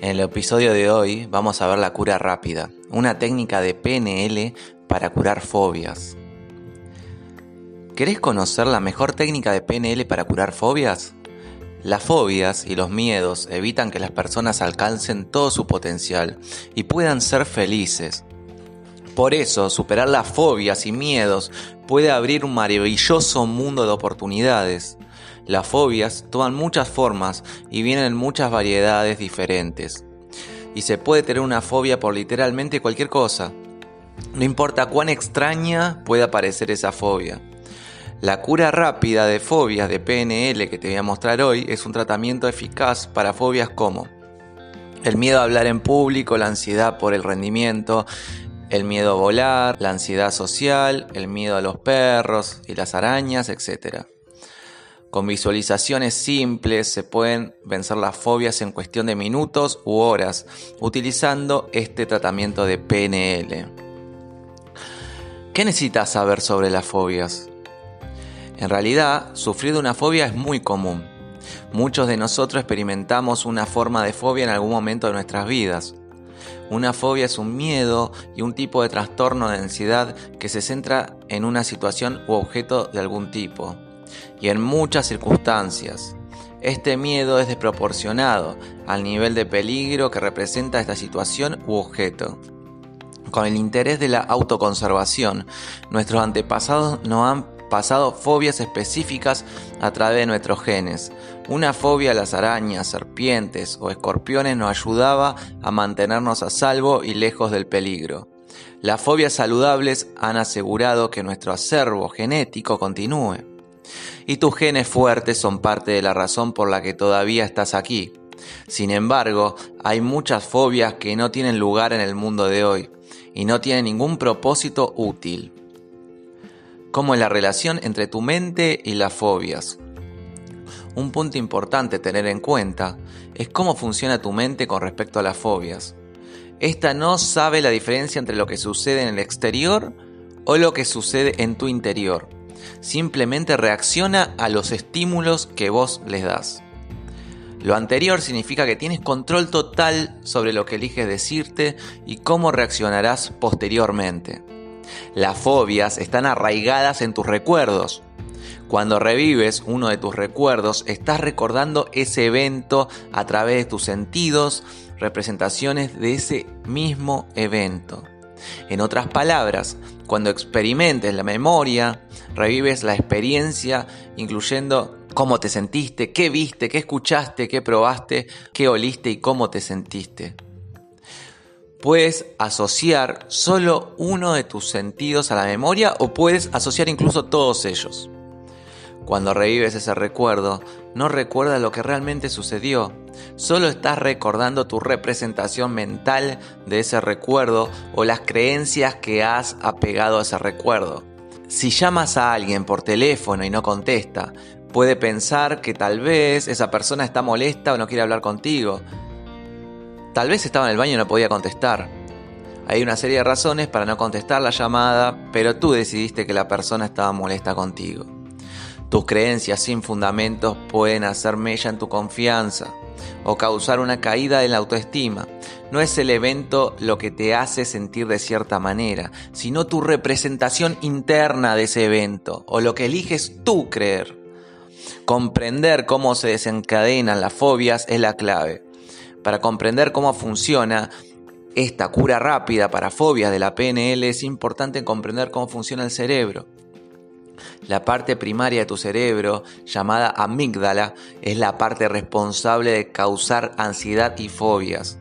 En el episodio de hoy vamos a ver la cura rápida, una técnica de PNL para curar fobias. ¿Querés conocer la mejor técnica de PNL para curar fobias? Las fobias y los miedos evitan que las personas alcancen todo su potencial y puedan ser felices. Por eso, superar las fobias y miedos puede abrir un maravilloso mundo de oportunidades. Las fobias toman muchas formas y vienen en muchas variedades diferentes. Y se puede tener una fobia por literalmente cualquier cosa. No importa cuán extraña pueda parecer esa fobia. La cura rápida de fobias de PNL que te voy a mostrar hoy es un tratamiento eficaz para fobias como el miedo a hablar en público, la ansiedad por el rendimiento, el miedo a volar, la ansiedad social, el miedo a los perros y las arañas, etc. Con visualizaciones simples se pueden vencer las fobias en cuestión de minutos u horas utilizando este tratamiento de PNL. ¿Qué necesitas saber sobre las fobias? En realidad, sufrir de una fobia es muy común. Muchos de nosotros experimentamos una forma de fobia en algún momento de nuestras vidas. Una fobia es un miedo y un tipo de trastorno de ansiedad que se centra en una situación u objeto de algún tipo y en muchas circunstancias. Este miedo es desproporcionado al nivel de peligro que representa esta situación u objeto. Con el interés de la autoconservación, nuestros antepasados no han pasado fobias específicas a través de nuestros genes. Una fobia a las arañas, serpientes o escorpiones nos ayudaba a mantenernos a salvo y lejos del peligro. Las fobias saludables han asegurado que nuestro acervo genético continúe y tus genes fuertes son parte de la razón por la que todavía estás aquí. Sin embargo, hay muchas fobias que no tienen lugar en el mundo de hoy y no tienen ningún propósito útil. Como es la relación entre tu mente y las fobias. Un punto importante tener en cuenta es cómo funciona tu mente con respecto a las fobias. Esta no sabe la diferencia entre lo que sucede en el exterior o lo que sucede en tu interior simplemente reacciona a los estímulos que vos les das. Lo anterior significa que tienes control total sobre lo que eliges decirte y cómo reaccionarás posteriormente. Las fobias están arraigadas en tus recuerdos. Cuando revives uno de tus recuerdos, estás recordando ese evento a través de tus sentidos, representaciones de ese mismo evento. En otras palabras, cuando experimentes la memoria, revives la experiencia, incluyendo cómo te sentiste, qué viste, qué escuchaste, qué probaste, qué oliste y cómo te sentiste. Puedes asociar solo uno de tus sentidos a la memoria o puedes asociar incluso todos ellos. Cuando revives ese recuerdo, no recuerdas lo que realmente sucedió, solo estás recordando tu representación mental de ese recuerdo o las creencias que has apegado a ese recuerdo. Si llamas a alguien por teléfono y no contesta, puede pensar que tal vez esa persona está molesta o no quiere hablar contigo. Tal vez estaba en el baño y no podía contestar. Hay una serie de razones para no contestar la llamada, pero tú decidiste que la persona estaba molesta contigo. Tus creencias sin fundamentos pueden hacer mella en tu confianza o causar una caída en la autoestima. No es el evento lo que te hace sentir de cierta manera, sino tu representación interna de ese evento o lo que eliges tú creer. Comprender cómo se desencadenan las fobias es la clave. Para comprender cómo funciona esta cura rápida para fobias de la PNL es importante comprender cómo funciona el cerebro. La parte primaria de tu cerebro, llamada amígdala, es la parte responsable de causar ansiedad y fobias.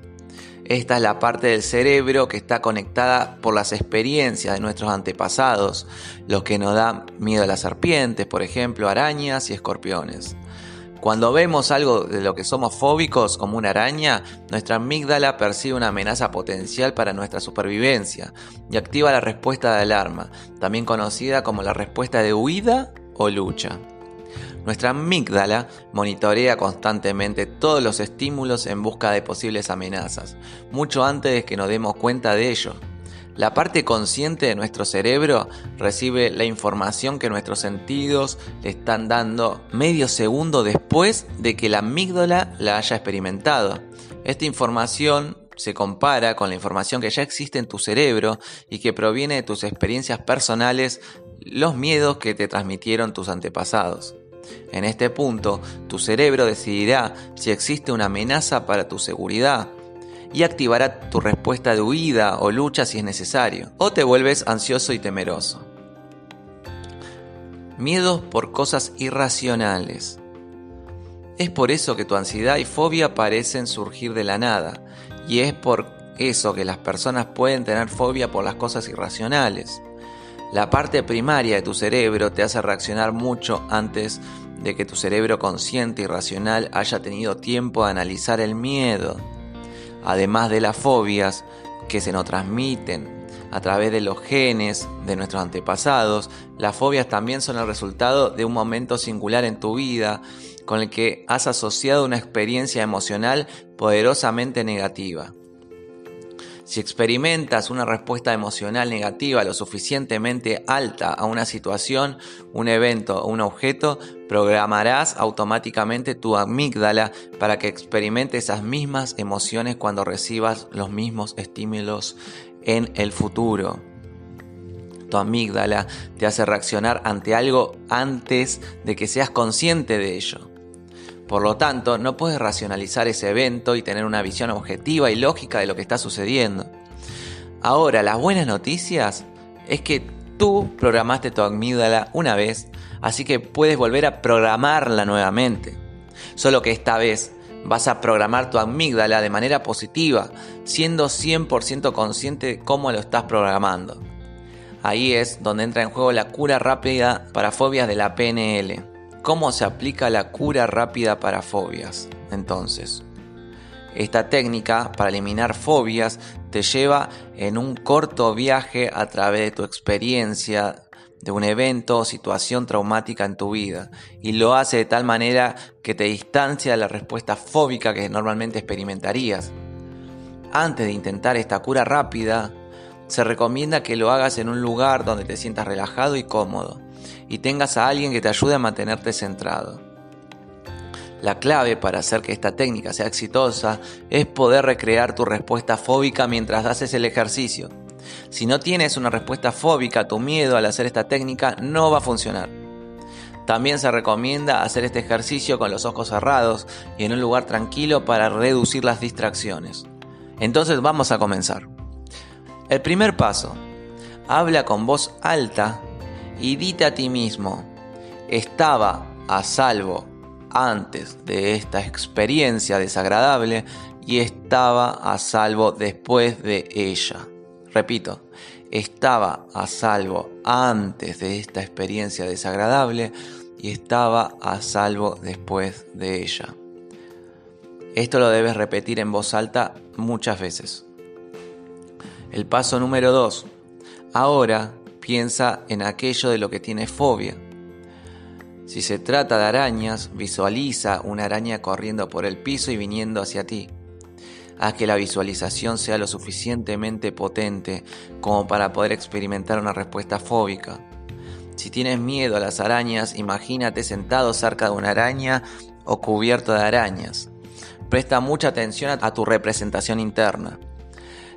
Esta es la parte del cerebro que está conectada por las experiencias de nuestros antepasados, los que nos dan miedo a las serpientes, por ejemplo, arañas y escorpiones. Cuando vemos algo de lo que somos fóbicos, como una araña, nuestra amígdala percibe una amenaza potencial para nuestra supervivencia y activa la respuesta de alarma, también conocida como la respuesta de huida o lucha. Nuestra amígdala monitorea constantemente todos los estímulos en busca de posibles amenazas, mucho antes de que nos demos cuenta de ello. La parte consciente de nuestro cerebro recibe la información que nuestros sentidos le están dando medio segundo después de que la amígdala la haya experimentado. Esta información se compara con la información que ya existe en tu cerebro y que proviene de tus experiencias personales, los miedos que te transmitieron tus antepasados. En este punto, tu cerebro decidirá si existe una amenaza para tu seguridad y activará tu respuesta de huida o lucha si es necesario, o te vuelves ansioso y temeroso. Miedos por cosas irracionales. Es por eso que tu ansiedad y fobia parecen surgir de la nada, y es por eso que las personas pueden tener fobia por las cosas irracionales. La parte primaria de tu cerebro te hace reaccionar mucho antes de que tu cerebro consciente y racional haya tenido tiempo de analizar el miedo. Además de las fobias que se nos transmiten a través de los genes de nuestros antepasados, las fobias también son el resultado de un momento singular en tu vida con el que has asociado una experiencia emocional poderosamente negativa. Si experimentas una respuesta emocional negativa lo suficientemente alta a una situación, un evento o un objeto, programarás automáticamente tu amígdala para que experimente esas mismas emociones cuando recibas los mismos estímulos en el futuro. Tu amígdala te hace reaccionar ante algo antes de que seas consciente de ello. Por lo tanto, no puedes racionalizar ese evento y tener una visión objetiva y lógica de lo que está sucediendo. Ahora, las buenas noticias es que tú programaste tu amígdala una vez, así que puedes volver a programarla nuevamente. Solo que esta vez vas a programar tu amígdala de manera positiva, siendo 100% consciente de cómo lo estás programando. Ahí es donde entra en juego la cura rápida para fobias de la PNL. ¿Cómo se aplica la cura rápida para fobias? Entonces, esta técnica para eliminar fobias te lleva en un corto viaje a través de tu experiencia de un evento o situación traumática en tu vida y lo hace de tal manera que te distancia de la respuesta fóbica que normalmente experimentarías. Antes de intentar esta cura rápida, se recomienda que lo hagas en un lugar donde te sientas relajado y cómodo y tengas a alguien que te ayude a mantenerte centrado. La clave para hacer que esta técnica sea exitosa es poder recrear tu respuesta fóbica mientras haces el ejercicio. Si no tienes una respuesta fóbica tu miedo al hacer esta técnica no va a funcionar. También se recomienda hacer este ejercicio con los ojos cerrados y en un lugar tranquilo para reducir las distracciones. Entonces vamos a comenzar. El primer paso. Habla con voz alta y dite a ti mismo, estaba a salvo antes de esta experiencia desagradable y estaba a salvo después de ella. Repito, estaba a salvo antes de esta experiencia desagradable y estaba a salvo después de ella. Esto lo debes repetir en voz alta muchas veces. El paso número 2. Ahora piensa en aquello de lo que tiene fobia. Si se trata de arañas, visualiza una araña corriendo por el piso y viniendo hacia ti. Haz que la visualización sea lo suficientemente potente como para poder experimentar una respuesta fóbica. Si tienes miedo a las arañas, imagínate sentado cerca de una araña o cubierto de arañas. Presta mucha atención a tu representación interna,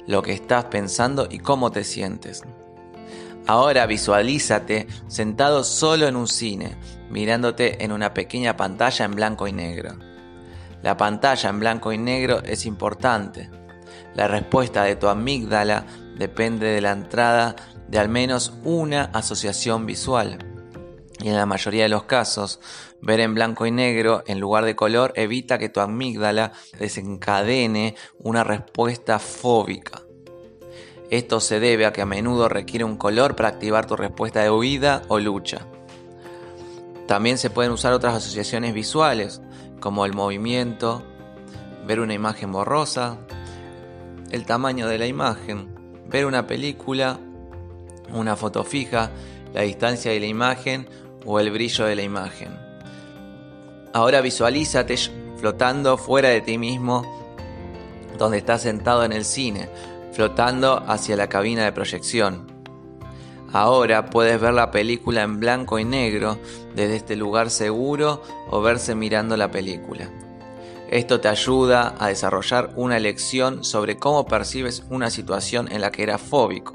lo que estás pensando y cómo te sientes. Ahora visualízate sentado solo en un cine, mirándote en una pequeña pantalla en blanco y negro. La pantalla en blanco y negro es importante. La respuesta de tu amígdala depende de la entrada de al menos una asociación visual. Y en la mayoría de los casos, ver en blanco y negro en lugar de color evita que tu amígdala desencadene una respuesta fóbica. Esto se debe a que a menudo requiere un color para activar tu respuesta de huida o lucha. También se pueden usar otras asociaciones visuales, como el movimiento, ver una imagen borrosa, el tamaño de la imagen, ver una película, una foto fija, la distancia de la imagen o el brillo de la imagen. Ahora visualízate flotando fuera de ti mismo donde estás sentado en el cine flotando hacia la cabina de proyección. Ahora puedes ver la película en blanco y negro desde este lugar seguro o verse mirando la película. Esto te ayuda a desarrollar una lección sobre cómo percibes una situación en la que eras fóbico.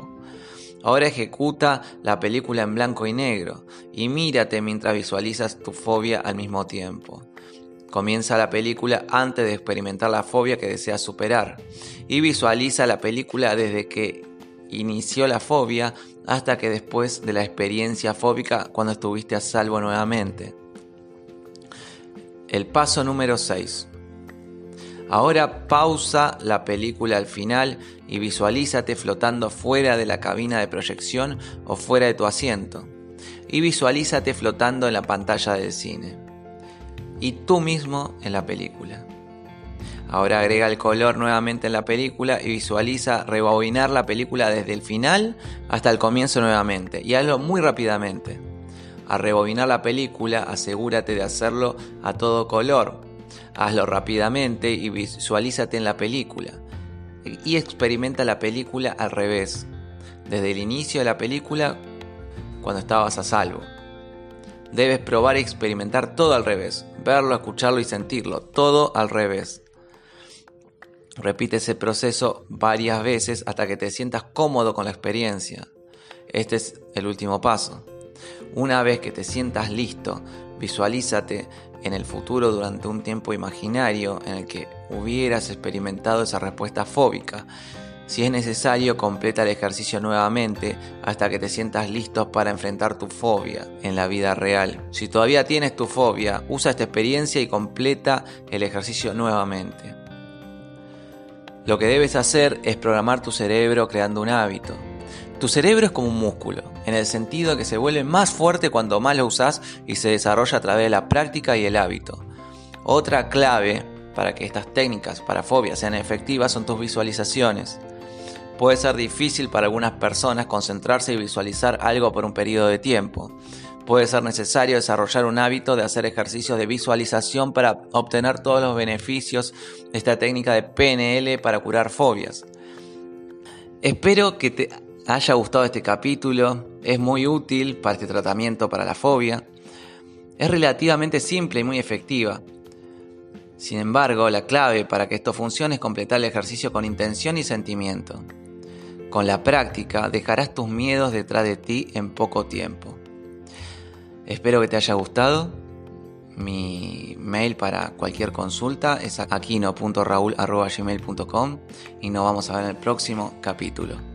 Ahora ejecuta la película en blanco y negro y mírate mientras visualizas tu fobia al mismo tiempo. Comienza la película antes de experimentar la fobia que deseas superar y visualiza la película desde que inició la fobia hasta que después de la experiencia fóbica cuando estuviste a salvo nuevamente. El paso número 6. Ahora pausa la película al final y visualízate flotando fuera de la cabina de proyección o fuera de tu asiento. Y visualízate flotando en la pantalla del cine. Y tú mismo en la película. Ahora agrega el color nuevamente en la película y visualiza rebobinar la película desde el final hasta el comienzo nuevamente. Y hazlo muy rápidamente. Al rebobinar la película, asegúrate de hacerlo a todo color. Hazlo rápidamente y visualízate en la película. Y experimenta la película al revés. Desde el inicio de la película, cuando estabas a salvo. Debes probar y experimentar todo al revés. Verlo, escucharlo y sentirlo. Todo al revés. Repite ese proceso varias veces hasta que te sientas cómodo con la experiencia. Este es el último paso. Una vez que te sientas listo, visualízate en el futuro durante un tiempo imaginario en el que hubieras experimentado esa respuesta fóbica. Si es necesario, completa el ejercicio nuevamente hasta que te sientas listo para enfrentar tu fobia en la vida real. Si todavía tienes tu fobia, usa esta experiencia y completa el ejercicio nuevamente. Lo que debes hacer es programar tu cerebro creando un hábito. Tu cerebro es como un músculo, en el sentido de que se vuelve más fuerte cuando más lo usas y se desarrolla a través de la práctica y el hábito. Otra clave para que estas técnicas para fobia sean efectivas son tus visualizaciones. Puede ser difícil para algunas personas concentrarse y visualizar algo por un periodo de tiempo. Puede ser necesario desarrollar un hábito de hacer ejercicios de visualización para obtener todos los beneficios de esta técnica de PNL para curar fobias. Espero que te haya gustado este capítulo, es muy útil para este tratamiento para la fobia. Es relativamente simple y muy efectiva. Sin embargo, la clave para que esto funcione es completar el ejercicio con intención y sentimiento. Con la práctica dejarás tus miedos detrás de ti en poco tiempo. Espero que te haya gustado. Mi mail para cualquier consulta es aquino.raul.gmail.com y nos vamos a ver en el próximo capítulo.